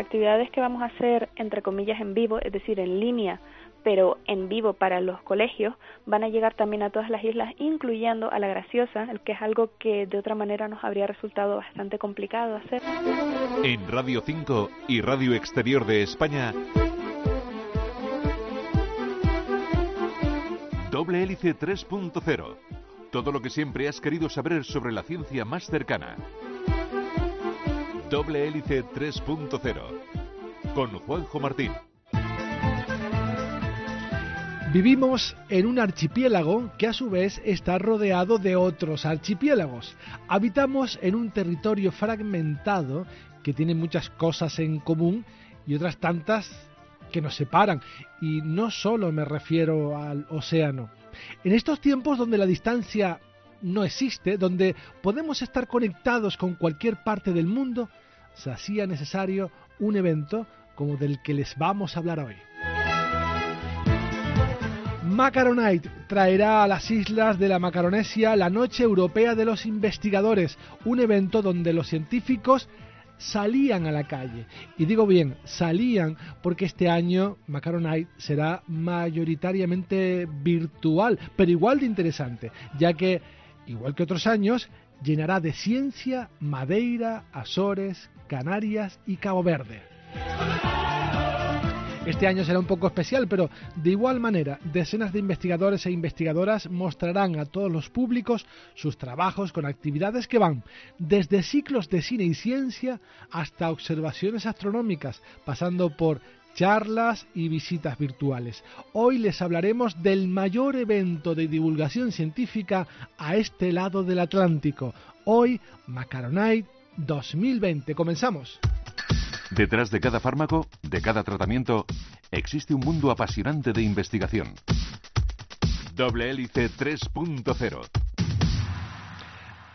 actividades que vamos a hacer, entre comillas, en vivo, es decir, en línea, pero en vivo para los colegios, van a llegar también a todas las islas, incluyendo a la Graciosa, el que es algo que de otra manera nos habría resultado bastante complicado hacer. En Radio 5 y Radio Exterior de España, Doble Hélice 3.0. Todo lo que siempre has querido saber sobre la ciencia más cercana. Doble Hélice 3.0. Con Juanjo Martín. Vivimos en un archipiélago que a su vez está rodeado de otros archipiélagos. Habitamos en un territorio fragmentado que tiene muchas cosas en común y otras tantas que nos separan. Y no solo me refiero al océano. En estos tiempos donde la distancia no existe, donde podemos estar conectados con cualquier parte del mundo, se hacía necesario un evento como del que les vamos a hablar hoy. Macaronite traerá a las islas de la Macaronesia la Noche Europea de los Investigadores, un evento donde los científicos salían a la calle. Y digo bien, salían porque este año Macaronite será mayoritariamente virtual, pero igual de interesante, ya que, igual que otros años, llenará de ciencia Madeira, Azores, Canarias y Cabo Verde. Este año será un poco especial, pero de igual manera, decenas de investigadores e investigadoras mostrarán a todos los públicos sus trabajos con actividades que van desde ciclos de cine y ciencia hasta observaciones astronómicas, pasando por charlas y visitas virtuales. Hoy les hablaremos del mayor evento de divulgación científica a este lado del Atlántico. Hoy, Macaronite 2020. Comenzamos. Detrás de cada fármaco, de cada tratamiento, existe un mundo apasionante de investigación. Doble Hélice 3.0.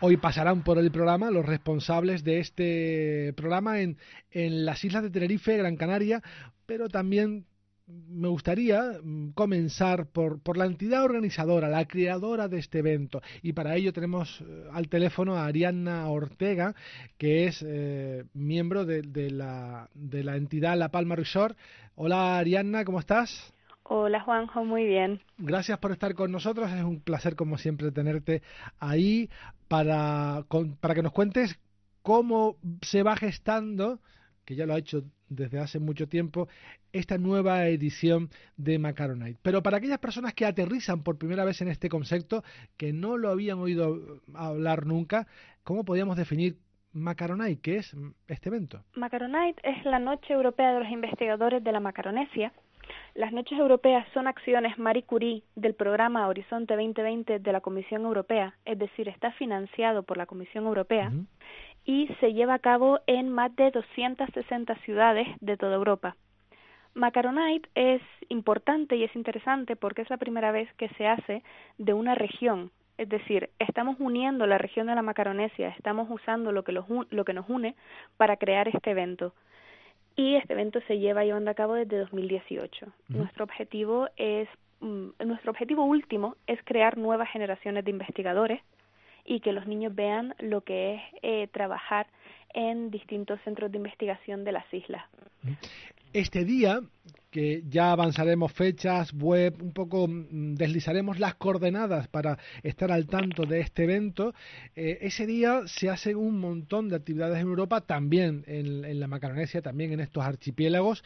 Hoy pasarán por el programa los responsables de este programa en, en las islas de Tenerife, Gran Canaria, pero también me gustaría mm, comenzar por, por, la entidad organizadora, la creadora de este evento. Y para ello tenemos eh, al teléfono a Arianna Ortega, que es eh, miembro de, de, la, de la entidad La Palma Resort. Hola Arianna, ¿cómo estás? Hola Juanjo, muy bien. Gracias por estar con nosotros. Es un placer, como siempre, tenerte ahí para, para que nos cuentes cómo se va gestando que ya lo ha hecho desde hace mucho tiempo, esta nueva edición de Macaronite. Pero para aquellas personas que aterrizan por primera vez en este concepto, que no lo habían oído hablar nunca, ¿cómo podríamos definir Macaronite? ¿Qué es este evento? Macaronite es la Noche Europea de los Investigadores de la Macaronesia. Las noches europeas son acciones Marie Curie del programa Horizonte 2020 de la Comisión Europea, es decir, está financiado por la Comisión Europea y se lleva a cabo en más de 260 ciudades de toda Europa. Macaronite es importante y es interesante porque es la primera vez que se hace de una región, es decir, estamos uniendo la región de la Macaronesia, estamos usando lo que, lo que nos une para crear este evento. Y este evento se lleva llevando a cabo desde 2018. Nuestro objetivo es mm, nuestro objetivo último es crear nuevas generaciones de investigadores y que los niños vean lo que es eh, trabajar en distintos centros de investigación de las islas. Este día, que ya avanzaremos fechas, web, un poco mm, deslizaremos las coordenadas para estar al tanto de este evento, eh, ese día se hacen un montón de actividades en Europa, también en, en la Macaronesia, también en estos archipiélagos.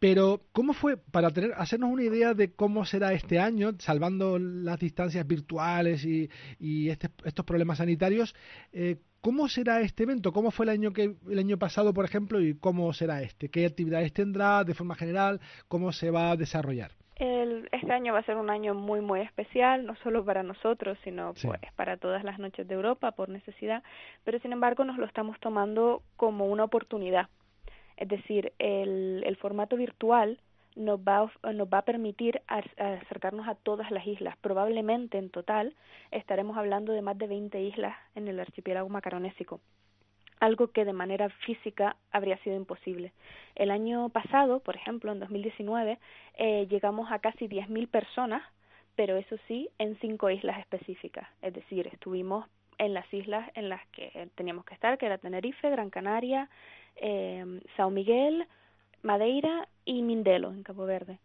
Pero, ¿cómo fue, para tener, hacernos una idea de cómo será este año, salvando las distancias virtuales y, y este, estos problemas sanitarios, eh, ¿cómo será este evento? ¿Cómo fue el año, que, el año pasado, por ejemplo, y cómo será este? ¿Qué actividades tendrá de forma general? ¿Cómo se va a desarrollar? El, este año va a ser un año muy, muy especial, no solo para nosotros, sino pues, para todas las noches de Europa por necesidad, pero sin embargo nos lo estamos tomando como una oportunidad es decir, el, el formato virtual nos va, nos va a permitir acercarnos a todas las islas. Probablemente en total estaremos hablando de más de 20 islas en el archipiélago macaronésico algo que de manera física habría sido imposible. El año pasado, por ejemplo, en 2019, eh, llegamos a casi 10.000 personas, pero eso sí, en cinco islas específicas. Es decir, estuvimos en las islas en las que teníamos que estar, que era Tenerife, Gran Canaria, eh, Sao Miguel, Madeira y Mindelo, en Cabo Verde.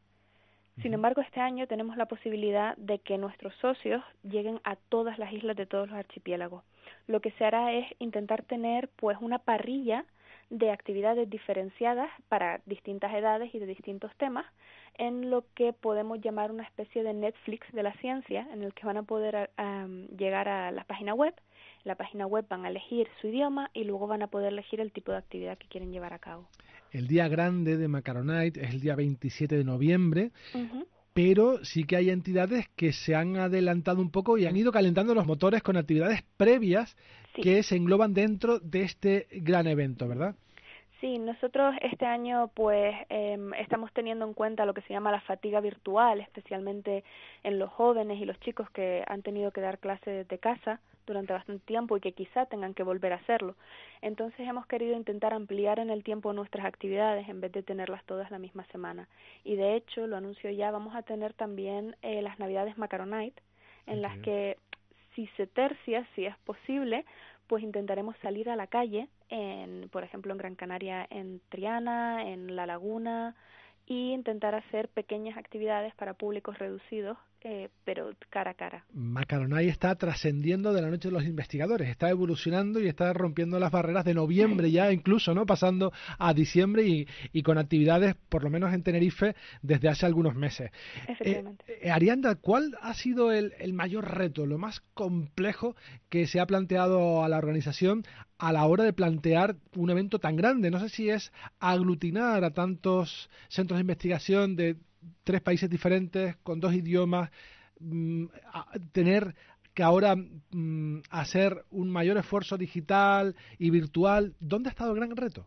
Sin embargo, este año tenemos la posibilidad de que nuestros socios lleguen a todas las islas de todos los archipiélagos. Lo que se hará es intentar tener pues una parrilla de actividades diferenciadas para distintas edades y de distintos temas en lo que podemos llamar una especie de Netflix de la ciencia en el que van a poder llegar a la página web la página web van a elegir su idioma y luego van a poder elegir el tipo de actividad que quieren llevar a cabo. El día grande de Macaronite es el día 27 de noviembre. Pero sí que hay entidades que se han adelantado un poco y han ido calentando los motores con actividades previas que se engloban dentro de este gran evento, ¿verdad? Sí, nosotros este año pues em, estamos teniendo en cuenta lo que se llama la fatiga virtual, especialmente en los jóvenes y los chicos que han tenido que dar clases de casa durante bastante tiempo y que quizá tengan que volver a hacerlo. Entonces hemos querido intentar ampliar en el tiempo nuestras actividades en vez de tenerlas todas la misma semana. Y de hecho, lo anuncio ya, vamos a tener también eh, las Navidades Macaronite, en las que si se tercia, si es posible, pues intentaremos salir a la calle, en, por ejemplo, en Gran Canaria, en Triana, en La Laguna, y intentar hacer pequeñas actividades para públicos reducidos eh, pero cara a cara. Macaronay está trascendiendo de la noche de los investigadores, está evolucionando y está rompiendo las barreras de noviembre ya incluso, ¿no? Pasando a diciembre y, y con actividades, por lo menos en Tenerife, desde hace algunos meses. Efectivamente. Eh, eh, Arianda, ¿cuál ha sido el, el mayor reto, lo más complejo que se ha planteado a la organización a la hora de plantear un evento tan grande? No sé si es aglutinar a tantos centros de investigación de tres países diferentes, con dos idiomas, mm, tener que ahora mm, hacer un mayor esfuerzo digital y virtual, ¿dónde ha estado el gran reto?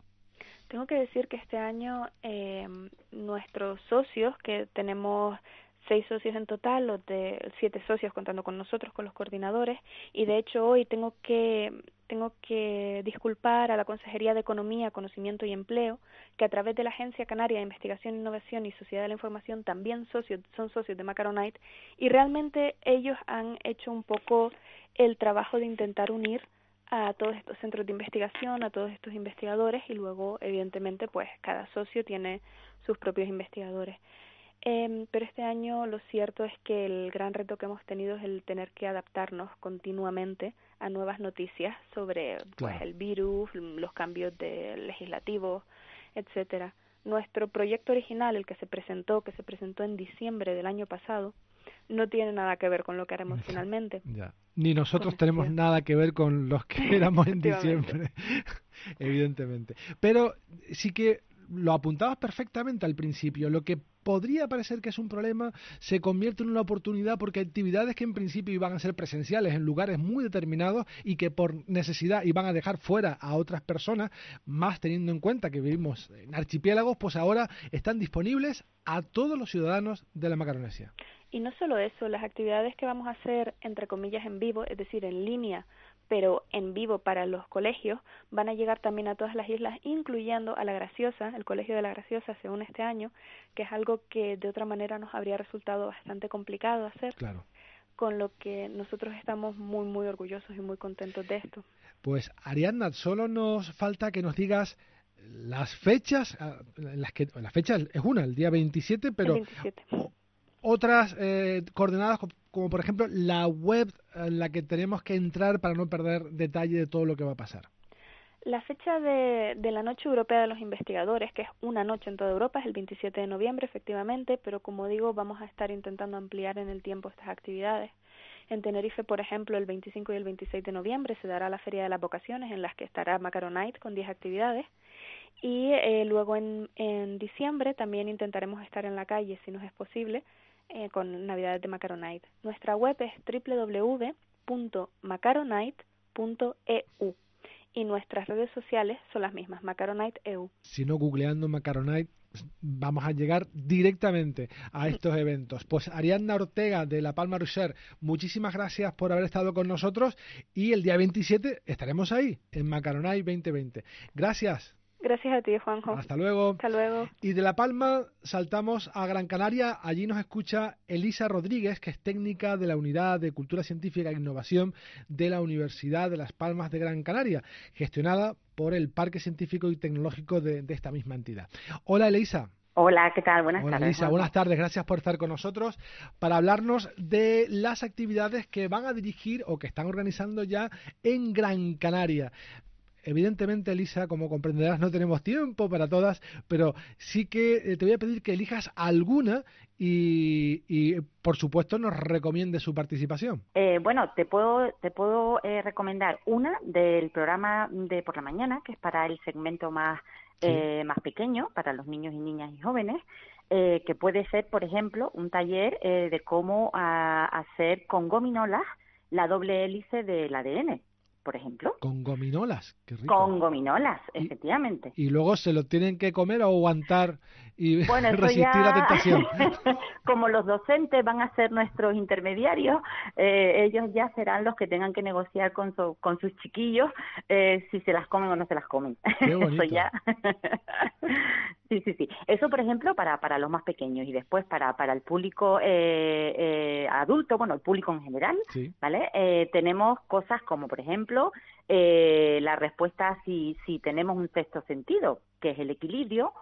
Tengo que decir que este año eh, nuestros socios, que tenemos seis socios en total, los de siete socios contando con nosotros, con los coordinadores, y de hecho hoy tengo que tengo que disculpar a la Consejería de Economía, Conocimiento y Empleo, que a través de la Agencia Canaria de Investigación, Innovación y Sociedad de la Información también socios, son socios de Macaronite, y realmente ellos han hecho un poco el trabajo de intentar unir a todos estos centros de investigación, a todos estos investigadores, y luego, evidentemente, pues cada socio tiene sus propios investigadores. Eh, pero este año lo cierto es que el gran reto que hemos tenido es el tener que adaptarnos continuamente a nuevas noticias sobre pues, el virus, los cambios de legislativos, etcétera. Nuestro proyecto original, el que se presentó, que se presentó en diciembre del año pasado, no tiene nada que ver con lo que haremos finalmente. Ya. Ni nosotros tenemos nada que ver con los que éramos en diciembre, evidentemente. Pero sí que lo apuntabas perfectamente al principio. Lo que podría parecer que es un problema se convierte en una oportunidad porque actividades que en principio iban a ser presenciales en lugares muy determinados y que por necesidad iban a dejar fuera a otras personas, más teniendo en cuenta que vivimos en archipiélagos, pues ahora están disponibles a todos los ciudadanos de la Macaronesia. Y no solo eso, las actividades que vamos a hacer, entre comillas, en vivo, es decir, en línea, pero en vivo para los colegios, van a llegar también a todas las islas, incluyendo a La Graciosa, el Colegio de La Graciosa, según este año, que es algo que de otra manera nos habría resultado bastante complicado hacer. Claro. Con lo que nosotros estamos muy, muy orgullosos y muy contentos de esto. Pues, Ariadna, solo nos falta que nos digas las fechas, ah, las que la fecha es una, el día 27, pero el 27 otras eh, coordenadas como por ejemplo la web en la que tenemos que entrar para no perder detalle de todo lo que va a pasar. La fecha de, de, la Noche Europea de los Investigadores, que es una noche en toda Europa, es el 27 de noviembre, efectivamente, pero como digo, vamos a estar intentando ampliar en el tiempo estas actividades. En Tenerife, por ejemplo, el 25 y el 26 de noviembre se dará la Feria de las Vocaciones, en las que estará Macaronite con 10 actividades. Y eh, luego en, en diciembre también intentaremos estar en la calle, si nos es posible, eh, con Navidades de Macaronite. Nuestra web es www.macaronite.eu y nuestras redes sociales son las mismas, Macaronite EU. Si no, googleando Macaronite vamos a llegar directamente a estos eventos. Pues Ariadna Ortega de La Palma Rocher, muchísimas gracias por haber estado con nosotros y el día 27 estaremos ahí en Macaronite 2020. Gracias. Gracias a ti, Juanjo. Hasta luego. Hasta luego. Y de La Palma saltamos a Gran Canaria. Allí nos escucha Elisa Rodríguez, que es técnica de la Unidad de Cultura Científica e Innovación de la Universidad de Las Palmas de Gran Canaria, gestionada por el Parque Científico y Tecnológico de, esta misma entidad. Hola, Elisa. Hola, ¿qué tal? Buenas tardes. Elisa, buenas tardes. Gracias por estar con nosotros para hablarnos de las actividades que van a dirigir o que están organizando ya en Gran Canaria. Evidentemente, Elisa, como comprenderás, no tenemos tiempo para todas, pero sí que eh, te voy a pedir que elijas alguna y, por supuesto, nos recomiende su participación. Eh, bueno, te puedo, te puedo eh, recomendar una del programa de por la mañana, que es para el segmento más, más pequeño, para los niños y niñas y jóvenes. que puede ser, por ejemplo, un taller de cómo ah, hacer con gominolas la doble hélice del ADN por ejemplo. Con gominolas, qué rico. Con gominolas, efectivamente. Y luego se lo tienen que comer o aguantar y resistir la tentación. Como los docentes van a ser nuestros intermediarios, eh, ellos ya serán los que tengan que negociar con, con sus chiquillos eh, si se las comen o no se las comen. Eso ya. sí, sí, sí. Eso, por ejemplo, para, para los más pequeños y después para, para el público eh, adulto, bueno, el público en general, ¿vale? tenemos cosas como, por ejemplo, la respuesta si, si tenemos un sexto sentido, que es el equilibrio,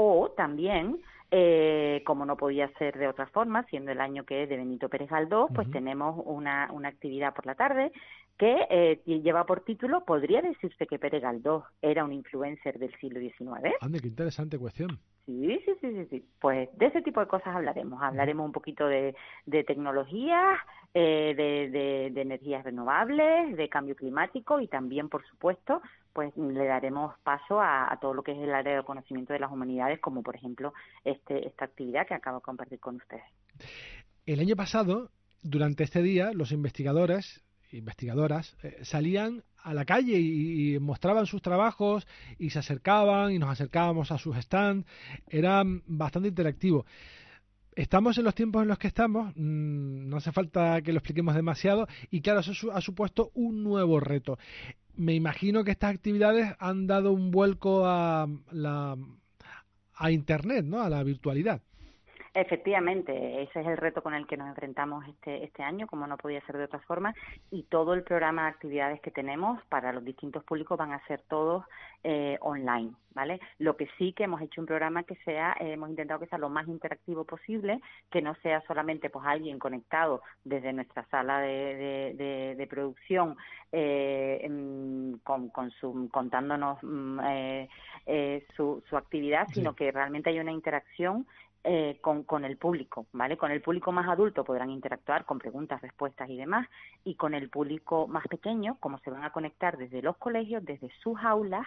o también, eh, como no podía ser de otra forma, siendo el año que es de Benito Pérez Galdós, pues tenemos una, una actividad por la tarde que eh, lleva por título ¿Podría decirse que Pérez Galdós era un influencer del siglo XIX? Ande, qué interesante cuestión. Sí, sí, sí, sí, Pues de ese tipo de cosas hablaremos. Hablaremos un poquito de, de tecnologías, eh, de, de, energías renovables, de cambio climático y también, por supuesto, pues le daremos paso a, todo lo que es el área de conocimiento de las humanidades, como por ejemplo este, esta actividad que acabo de compartir con ustedes. El año pasado, durante este día, los investigadores investigadoras eh, salían a la calle y, mostraban sus trabajos y se acercaban y nos acercábamos a sus stands. Era bastante interactivo. Estamos en los tiempos en los que estamos, mm, no hace falta que lo expliquemos demasiado y claro, eso ha supuesto un nuevo reto. Me imagino que estas actividades han dado un vuelco a, la, a Internet, ¿no? a la virtualidad. Efectivamente, ese es el reto con el que nos enfrentamos este, este año, como no podía ser de otra forma, y todo el programa de actividades que tenemos para los distintos públicos van a ser todos eh, online, ¿vale? Lo que sí que hemos hecho un programa que sea, eh, hemos intentado que sea lo más interactivo posible, que no sea solamente pues alguien conectado desde nuestra sala de, de, producción eh, con, con su, contándonos mm, su, su actividad, sino que realmente hay una interacción eh, con, con el público, ¿vale? Con el público más adulto podrán interactuar con preguntas, respuestas y demás, y con el público más pequeño, como se van a conectar desde los colegios, desde sus aulas,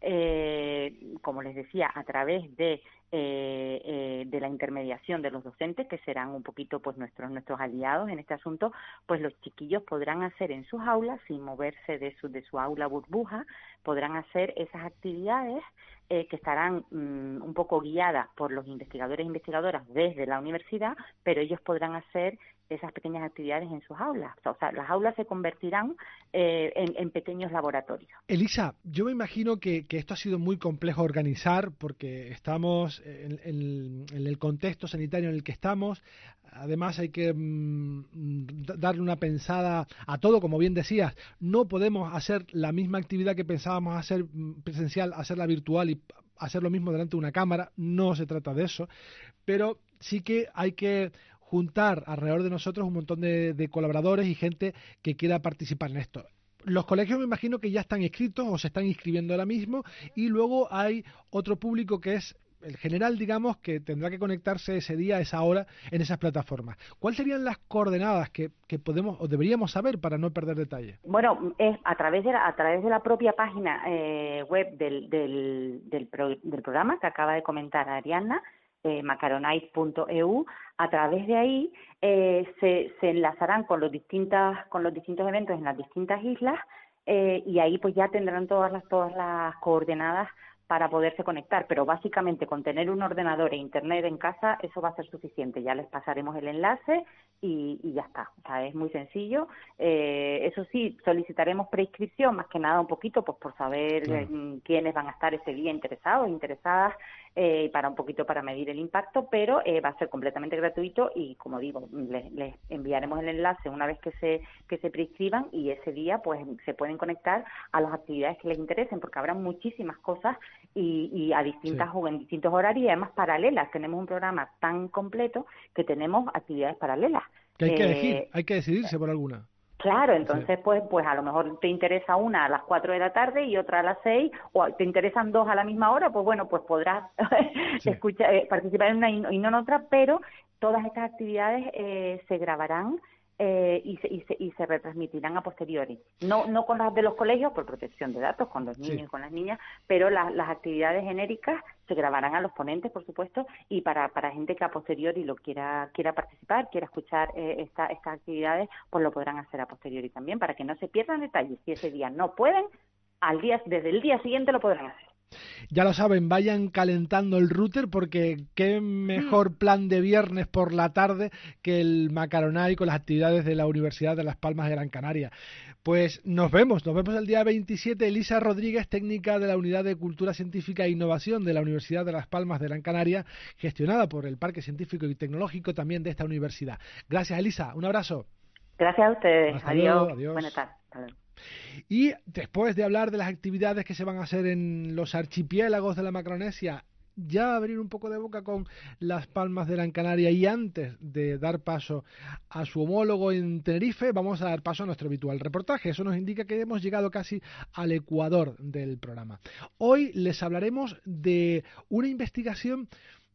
eh, como les decía, a través de, eh, eh, de la intermediación de los docentes, que serán un poquito pues nuestros, nuestros aliados en este asunto, pues los chiquillos podrán hacer en sus aulas, sin moverse de su, de su aula burbuja, podrán hacer esas actividades eh, que estarán mm, un poco guiadas por los investigadores e investigadoras desde la universidad, pero ellos podrán hacer esas pequeñas actividades en sus aulas. O sea, las aulas se convertirán eh, en, pequeños laboratorios. Elisa, yo me imagino que, esto ha sido muy complejo organizar porque estamos en, el contexto sanitario en el que estamos. Además, hay que mm, darle una pensada a todo, como bien decías. No podemos hacer la misma actividad que pensábamos hacer mm, presencial, hacerla virtual y hacer lo mismo delante de una cámara. No se trata de eso. Pero sí que hay que juntar alrededor de nosotros un montón de, colaboradores y gente que quiera participar en esto los colegios me imagino que ya están inscritos o se están inscribiendo ahora mismo y luego hay otro público que es el general, digamos, que tendrá que conectarse ese día, esa hora, en esas plataformas. ¿Cuáles serían las coordenadas que, podemos o deberíamos saber para no perder detalle? Bueno, es a través de la, a través de la propia página eh, web del, del, del, del programa que acaba de comentar Ariana, eh, macaronite.eu, a través de ahí eh, se, se, enlazarán con los, distintas, con los distintos eventos en las distintas islas eh, y ahí pues ya tendrán todas las, todas las coordenadas para poderse conectar, pero básicamente con tener un ordenador e internet en casa eso va a ser suficiente. Ya les pasaremos el enlace y, ya está. O sea, es muy sencillo. Eh, eso sí, solicitaremos prescripción, más que nada un poquito, pues por saber eh, quiénes van a estar ese día interesados, interesadas, eh, para un poquito para medir el impacto, pero eh, va a ser completamente gratuito y, como digo, les, enviaremos el enlace una vez que se que se prescriban y ese día pues se pueden conectar a las actividades que les interesen, porque habrá muchísimas cosas y, a distintas o en distintos horarios y además paralelas. Tenemos un programa tan completo que tenemos actividades paralelas. Que hay que elegir, eh, hay que decidirse por alguna. Claro, entonces pues pues a lo mejor te interesa una a las 4 de la tarde y otra a las 6 o te interesan dos a la misma hora, pues bueno, pues podrás escuchar, eh, participar en una y no en otra, pero todas estas actividades eh, se grabarán eh, y, se, y, se, y, se, retransmitirán a posteriori. No, no con las de los colegios por protección de datos, con los niños y con las niñas, pero las actividades genéricas se grabarán a los ponentes, por supuesto, y para, para gente que a posteriori lo quiera, quiera participar, quiera escuchar eh, esta, estas actividades, pues lo podrán hacer a posteriori también, para que no se pierdan detalles. Si ese día no pueden, al día, desde el día siguiente lo podrán hacer. Ya lo saben, vayan calentando el router porque qué mejor mm. plan de viernes por la tarde que el Macaronay con las actividades de la Universidad de Las Palmas de Gran Canaria. Pues nos vemos, nos vemos el día 27. Elisa Rodríguez, técnica de la Unidad de Cultura Científica e Innovación de la Universidad de Las Palmas de Gran Canaria, gestionada por el Parque Científico y Tecnológico también de esta universidad. Gracias, Elisa. Un abrazo. Gracias a ustedes. adiós. Buenas tardes. Y después de hablar de las actividades que se van a hacer en los archipiélagos de la Macronesia, ya abrir un poco de boca con las palmas de Gran Canaria y antes de dar paso a su homólogo en Tenerife, vamos a dar paso a nuestro habitual reportaje. Eso nos indica que hemos llegado casi al ecuador del programa. Hoy les hablaremos de una investigación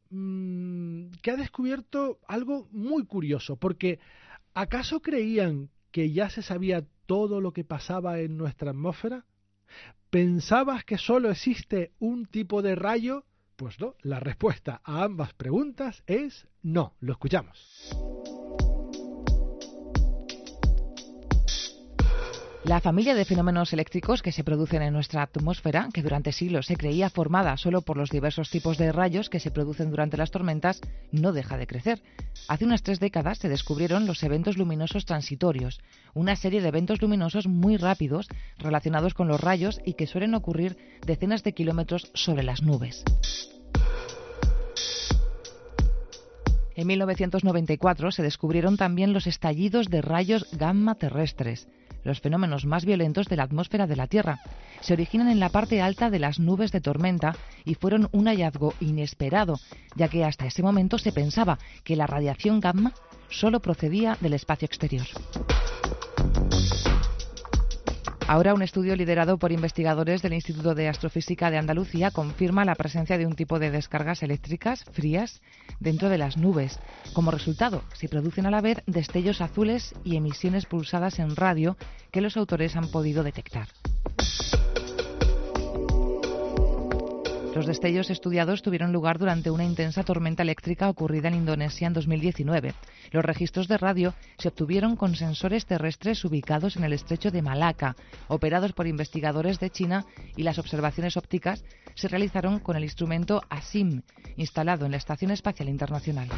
mm, que ha descubierto algo muy curioso, porque ¿acaso creían que ya se sabía todo lo que pasaba en nuestra atmósfera? ¿Pensabas que solo existe un tipo de rayo? Pues no, la respuesta a ambas preguntas es no. Lo escuchamos. La familia de fenómenos eléctricos que se producen en nuestra atmósfera, que durante siglos se creía formada solo por los diversos tipos de rayos que se producen durante las tormentas, no deja de crecer. Hace unas tres décadas se descubrieron los eventos luminosos transitorios, una serie de eventos luminosos muy rápidos relacionados con los rayos y que suelen ocurrir decenas de kilómetros sobre las nubes. En 1994 se descubrieron también los estallidos de rayos gamma terrestres los fenómenos más violentos de la atmósfera de la Tierra. Se originan en la parte alta de las nubes de tormenta y fueron un hallazgo inesperado, ya que hasta ese momento se pensaba que la radiación gamma solo procedía del espacio exterior. Ahora un estudio liderado por investigadores del Instituto de Astrofísica de Andalucía confirma la presencia de un tipo de descargas eléctricas frías dentro de las nubes. Como resultado, se producen a la vez destellos azules y emisiones pulsadas en radio que los autores han podido detectar. Los destellos estudiados tuvieron lugar durante una intensa tormenta eléctrica ocurrida en Indonesia en 2019. Los registros de radio se obtuvieron con sensores terrestres ubicados en el estrecho de Malaca, operados por investigadores de China, y las observaciones ópticas se realizaron con el instrumento ASIM, instalado en la Estación Espacial Internacional.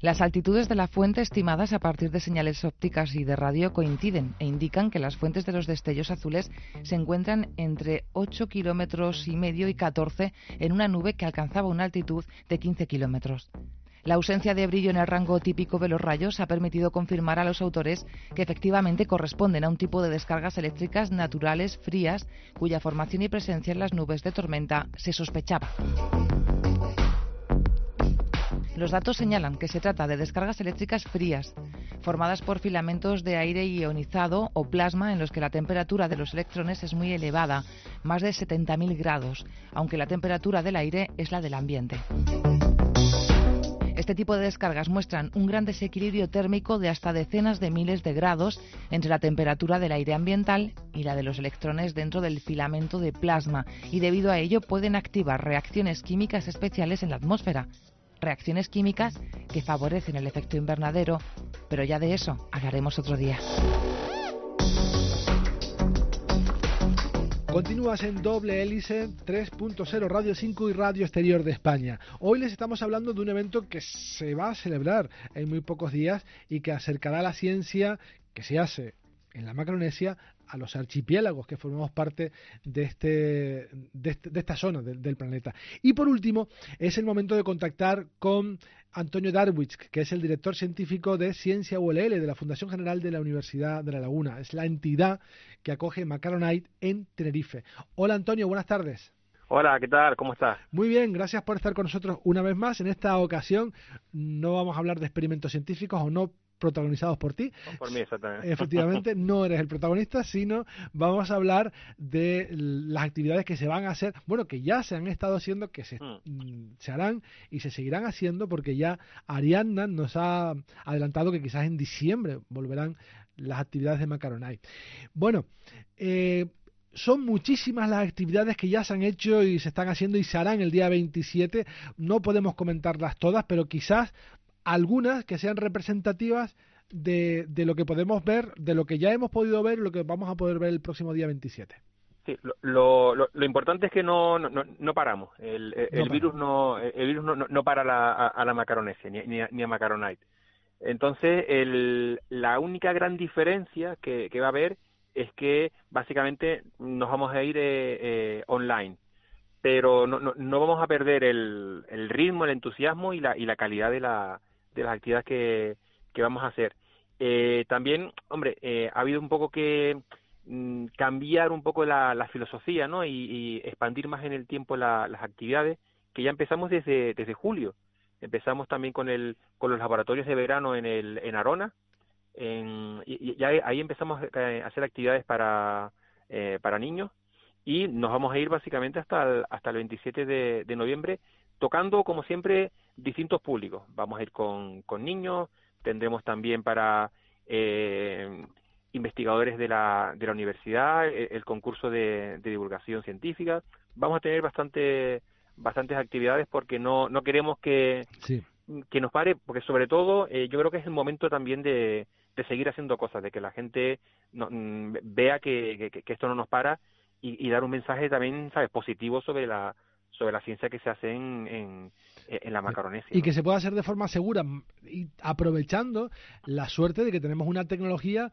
Las altitudes de la fuente estimadas a partir de señales ópticas y de radio coinciden e indican que las fuentes de los destellos azules se encuentran entre 8 kilómetros y medio y 14 en una nube que alcanzaba una altitud de 15 kilómetros. La ausencia de brillo en el rango típico de los rayos ha permitido confirmar a los autores que efectivamente corresponden a un tipo de descargas eléctricas naturales frías cuya formación y presencia en las nubes de tormenta se sospechaba. Los datos señalan que se trata de descargas eléctricas frías, formadas por filamentos de aire ionizado o plasma en los que la temperatura de los electrones es muy elevada, más de 70.000 grados, aunque la temperatura del aire es la del ambiente. Este tipo de descargas muestran un gran desequilibrio térmico de hasta decenas de miles de grados entre la temperatura del aire ambiental y la de los electrones dentro del filamento de plasma y debido a ello pueden activar reacciones químicas especiales en la atmósfera, reacciones químicas que favorecen el efecto invernadero, pero ya de eso hablaremos otro día. Continúas en doble hélice 3.0 Radio 5 y Radio Exterior de España. Hoy les estamos hablando de un evento que se va a celebrar en muy pocos días y que acercará la ciencia que se hace en la Macronesia a los archipiélagos que formamos parte de, este, de, este, esta zona del planeta. Y por último, es el momento de contactar con Antonio Darwich, que es el director científico de Ciencia ULL de la Fundación General de la Universidad de La Laguna. Es la entidad que acoge Macaronite en Tenerife. Hola Antonio, buenas tardes. Hola, ¿qué tal? ¿Cómo estás? Muy bien, gracias por estar con nosotros una vez más. En esta ocasión no vamos a hablar de experimentos científicos o no protagonizados por ti. Por mí, exactamente. Efectivamente, no eres el protagonista, sino vamos a hablar de las actividades que se van a hacer, bueno, que ya se han estado haciendo, que se, mm. Mm, se harán y se seguirán haciendo, porque ya Ariadna nos ha adelantado que quizás en diciembre volverán las actividades de Macaronay. Bueno, eh, son muchísimas las actividades que ya se han hecho y se están haciendo y se harán el día 27. No podemos comentarlas todas, pero quizás algunas que sean representativas de, de, lo que podemos ver, de lo que ya hemos podido ver y lo que vamos a poder ver el próximo día 27. Sí, lo, lo, lo importante es que no, no, no paramos. El, el, virus no el virus no, no para la, a, la macaronesia ni, ni, a, ni a Macaronite. Entonces, el, la única gran diferencia que, que va a haber es que básicamente nos vamos a ir eh, eh, online pero no, no, no, vamos a perder el, el ritmo, el entusiasmo y la, y la calidad de la, de las actividades que, que vamos a hacer. Eh, también, hombre, eh, ha habido un poco que mm, cambiar un poco la, la filosofía, ¿no? Y, expandir más en el tiempo las actividades, que ya empezamos desde, desde julio. Empezamos también con, el, con los laboratorios de verano en, el, en Arona, en, y, ya ahí empezamos a hacer actividades para, eh, para niños y nos vamos a ir básicamente hasta el, hasta el 27 de, de noviembre tocando como siempre distintos públicos. Vamos a ir con, con niños, tendremos también para eh, investigadores de la, de la universidad, e, el, concurso de, divulgación científica. Vamos a tener bastante, bastantes actividades porque no, no queremos que, que nos pare, porque sobre todo eh, yo creo que es el momento también de, de seguir haciendo cosas, de que la gente no, mm, vea que, que, esto no nos para y, y dar un mensaje también, ¿sabes?, positivo sobre la sobre la ciencia que se hace en, en, en la Macaronesia. Y que se pueda hacer de forma segura, y aprovechando la suerte de que tenemos una tecnología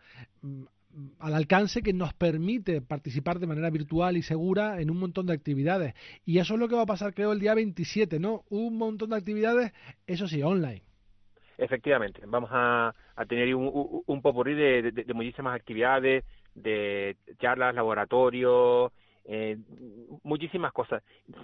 al alcance que nos permite participar de manera virtual y segura en un montón de actividades. Y eso es lo que va a pasar, creo, el día 27, ¿no? Un montón de actividades, eso sí, online. Efectivamente, vamos a, a tener un, un, popurrí de, de, muchísimas actividades, de charlas, laboratorios, eh, muchísimas cosas.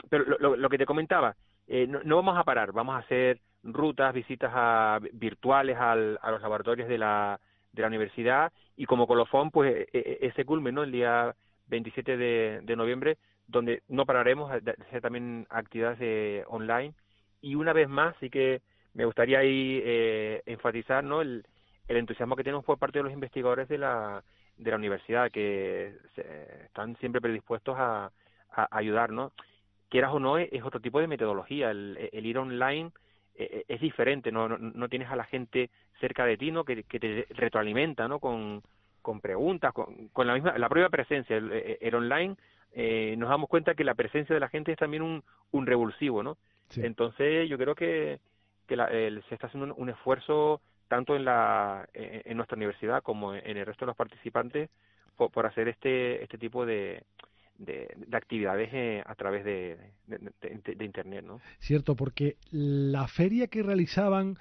Pero lo, lo, que te comentaba, eh, no, vamos a parar, vamos a hacer rutas, visitas a, virtuales al, a los laboratorios de la, de la universidad y como colofón, pues e, e, ese culmen, ¿no? El día 27 de, noviembre, donde no pararemos de hacer también actividades eh, online y una vez más sí que me gustaría ahí eh, enfatizar, ¿no? El, el entusiasmo que tenemos por parte de los investigadores de la de la universidad que están siempre predispuestos a, a ayudar, ¿no? Quieras o no, es otro tipo de metodología. El, ir online eh, eh, es diferente, no, no, tienes a la gente cerca de ti, ¿no? Que, que te retroalimenta, ¿no? Con, con preguntas, con, con la misma, la propia presencia. El, el online, eh, nos damos cuenta que la presencia de la gente es también un, un revulsivo, ¿no? Entonces, yo creo que, que la, se está haciendo un esfuerzo tanto en, la, en nuestra universidad como en el resto de los participantes por, hacer este, este tipo de, de, actividades eh, a través de, de, Internet. ¿no? Cierto, porque la feria que realizaban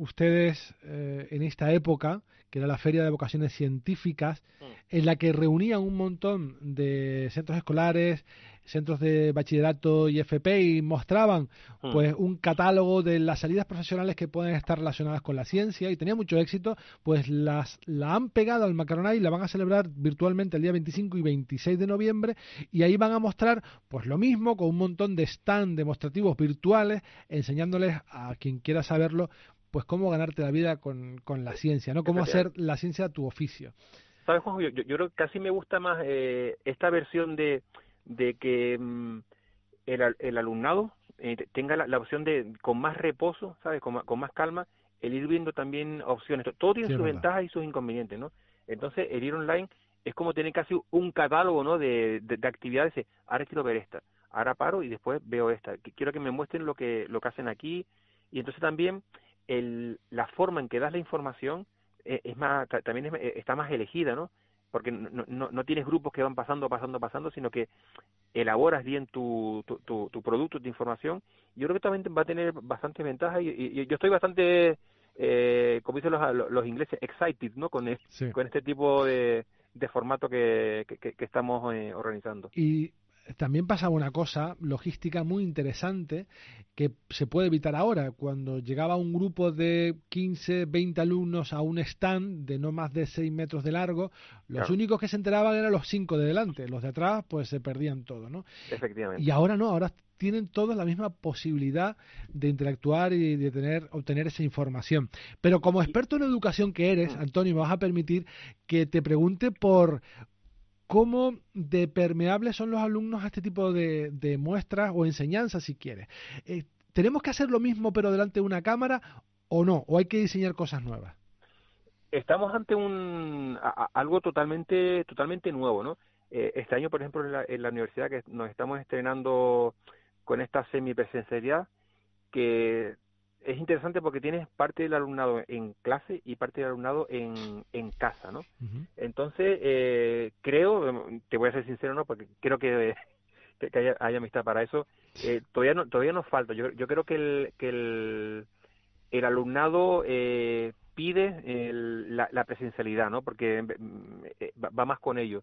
ustedes eh, en esta época, que era la Feria de Vocaciones Científicas, mm. en la que reunían un montón de centros escolares, centros de bachillerato y FP y mostraban hmm. pues un catálogo de las salidas profesionales que pueden estar relacionadas con la ciencia y tenía mucho éxito, pues las la han pegado al Macaronay y la van a celebrar virtualmente el día 25 y 26 de noviembre y ahí van a mostrar pues lo mismo con un montón de stand demostrativos virtuales enseñándoles a quien quiera saberlo pues cómo ganarte la vida con, con la ciencia, ¿no? Cómo hacer la ciencia tu oficio. ¿Sabes, Juan? Yo, yo, creo que casi me gusta más eh, esta versión de de que mm, el, el, alumnado eh, tenga la, opción de, con más reposo, ¿sabes? Con, con, más calma, el ir viendo también opciones. Todo tiene sus ventajas y sus inconvenientes, ¿no? Entonces, el ir online es como tener casi un catálogo ¿no? de, de, actividades. Ahora quiero ver esta, ahora paro y después veo esta. Quiero que me muestren lo que, lo que hacen aquí. Y entonces también el, la forma en que das la información eh, es más, también eh, está más elegida, ¿no? Porque no, no, no, tienes grupos que van pasando, pasando, pasando, sino que elaboras bien tu, tu, tu, producto, tu información. Yo creo que también va a tener bastante ventaja y, y yo estoy bastante eh, como dicen los, los, ingleses, excited, ¿no? Con, con este tipo de, de formato que, que, estamos eh, organizando. Y también pasa una cosa logística muy interesante que se puede evitar ahora. Cuando llegaba un grupo de 15, 20 alumnos a un stand de no más de 6 metros de largo, los únicos que se enteraban eran los cinco de delante. Los de atrás, pues se perdían todo, ¿no? Efectivamente. Y ahora no, ahora tienen todos la misma posibilidad de interactuar y de tener, obtener esa información. Pero como experto en educación que eres, mm. Antonio, me vas a permitir que te pregunte por cómo de permeables son los alumnos a este tipo de, muestras o enseñanzas, si quieres. Eh, ¿Tenemos que hacer lo mismo pero delante de una cámara o no? ¿O hay que diseñar cosas nuevas? Estamos ante un algo totalmente totalmente nuevo, ¿no? Eh, este año, por ejemplo, en la, universidad que nos estamos estrenando con esta semipresencialidad, que es interesante porque tienes parte del alumnado en clase y parte del alumnado en, en casa, ¿no? Entonces, eh, creo, te voy a ser sincero, ¿no? Porque creo que, que haya, amistad para eso. Eh, todavía no todavía nos falta. Yo, yo creo que el, que el, el alumnado eh, pide el, la, la, presencialidad, ¿no? Porque eh, va más con ello.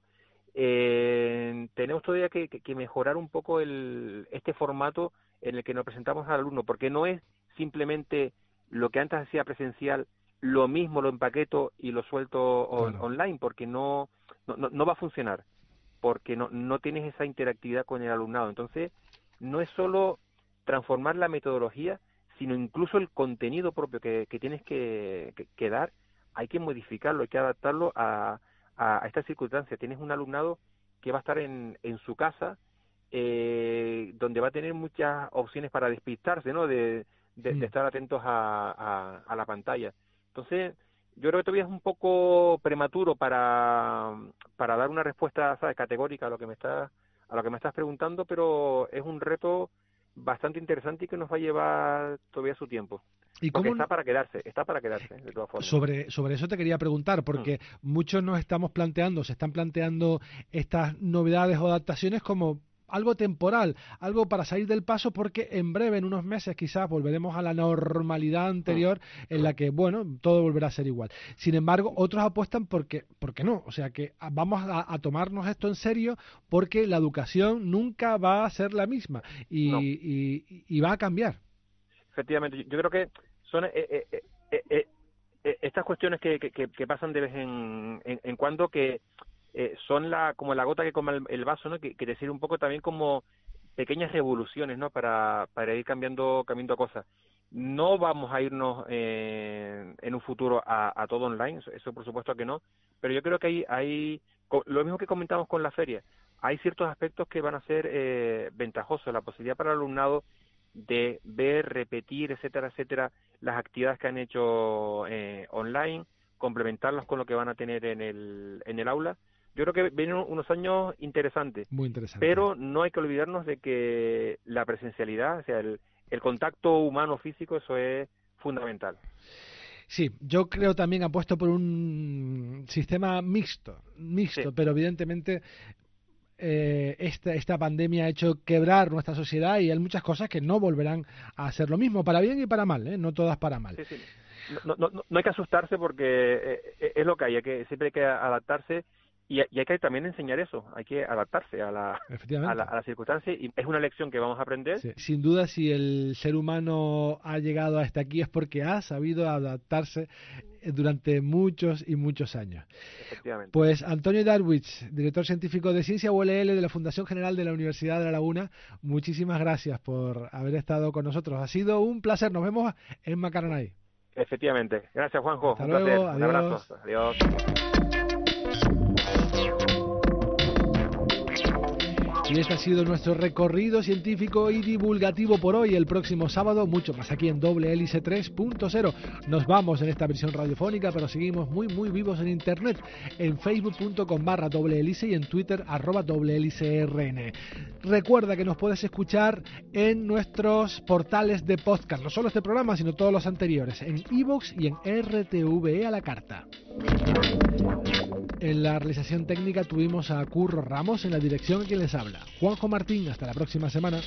Eh, tenemos todavía que, que, mejorar un poco el, este formato en el que nos presentamos al alumno, porque no es simplemente lo que antes hacía presencial, lo mismo lo empaqueto y lo suelto online, porque no, no, no, va a funcionar, porque no, no tienes esa interactividad con el alumnado. Entonces, no es solo transformar la metodología, sino incluso el contenido propio que, que tienes que, que, dar, hay que modificarlo, hay que adaptarlo a, a, a esta circunstancia. Tienes un alumnado que va a estar en, en su casa, eh, donde va a tener muchas opciones para despistarse, ¿no? De, de, mm. estar atentos a, a, la pantalla. Entonces, yo creo que todavía es un poco prematuro para, para dar una respuesta ¿sabes? categórica a lo que me está a lo que me estás preguntando, pero es un reto bastante interesante y que nos va a llevar todavía su tiempo. ¿Y cómo... está para quedarse, está para quedarse, de todas formas. Sobre, sobre eso te quería preguntar, porque mm. muchos nos estamos planteando, se están planteando estas novedades o adaptaciones como algo temporal, algo para salir del paso porque en breve, en unos meses quizás, volveremos a la normalidad anterior en la que, bueno, todo volverá a ser igual. Sin embargo, otros apuestan porque, porque no, o sea que vamos a, tomarnos esto en serio porque la educación nunca va a ser la misma y, va a cambiar. Efectivamente, yo creo que son eh, eh, eh, estas cuestiones que, que, pasan de vez en, en cuando que eh, son la como la gota que come el, vaso, ¿no? Que, que decir un poco también como pequeñas revoluciones, ¿no? Para, para ir cambiando, cambiando cosas. No vamos a irnos eh, en un futuro a, todo online, eso, por supuesto que no, pero yo creo que hay, hay lo mismo que comentamos con la feria, hay ciertos aspectos que van a ser eh, ventajosos, la posibilidad para el alumnado de ver, repetir, etcétera, etcétera, las actividades que han hecho eh, online, complementarlas con lo que van a tener en el, en el aula, yo creo que vienen unos años interesantes. Muy interesantes. Pero no hay que olvidarnos de que la presencialidad, o sea, el, contacto humano físico, eso es fundamental. Sí, yo creo también apuesto por un sistema mixto, mixto, pero evidentemente eh, esta, esta pandemia ha hecho quebrar nuestra sociedad y hay muchas cosas que no volverán a ser lo mismo, para bien y para mal, ¿eh? no todas para mal. Sí, sí. No, no, no, hay que asustarse porque eh, es lo que hay, hay que, siempre hay que adaptarse y, hay que también enseñar eso, hay que adaptarse a la, a la, circunstancia y es una lección que vamos a aprender. Sin duda, si el ser humano ha llegado hasta aquí es porque ha sabido adaptarse durante muchos y muchos años. Efectivamente. Pues Antonio Darwich, director científico de Ciencia ULL de la Fundación General de la Universidad de La Laguna, muchísimas gracias por haber estado con nosotros. Ha sido un placer. Nos vemos en Macaronay. Efectivamente. Gracias, Juanjo. un placer. Un abrazo. Adiós. Y este ha sido nuestro recorrido científico y divulgativo por hoy. El próximo sábado, mucho más aquí en Doble Hélice 3.0. Nos vamos en esta versión radiofónica, pero seguimos muy, muy vivos en internet, en facebook.com barra doble hélice y en twitter arroba doble hélice rn. Recuerda que nos puedes escuchar en nuestros portales de podcast, no solo este programa, sino todos los anteriores, en iVoox y en RTVE a la carta. En la realización técnica tuvimos a Curro Ramos en la dirección quien les habla. Juanjo Martín, hasta la próxima semana.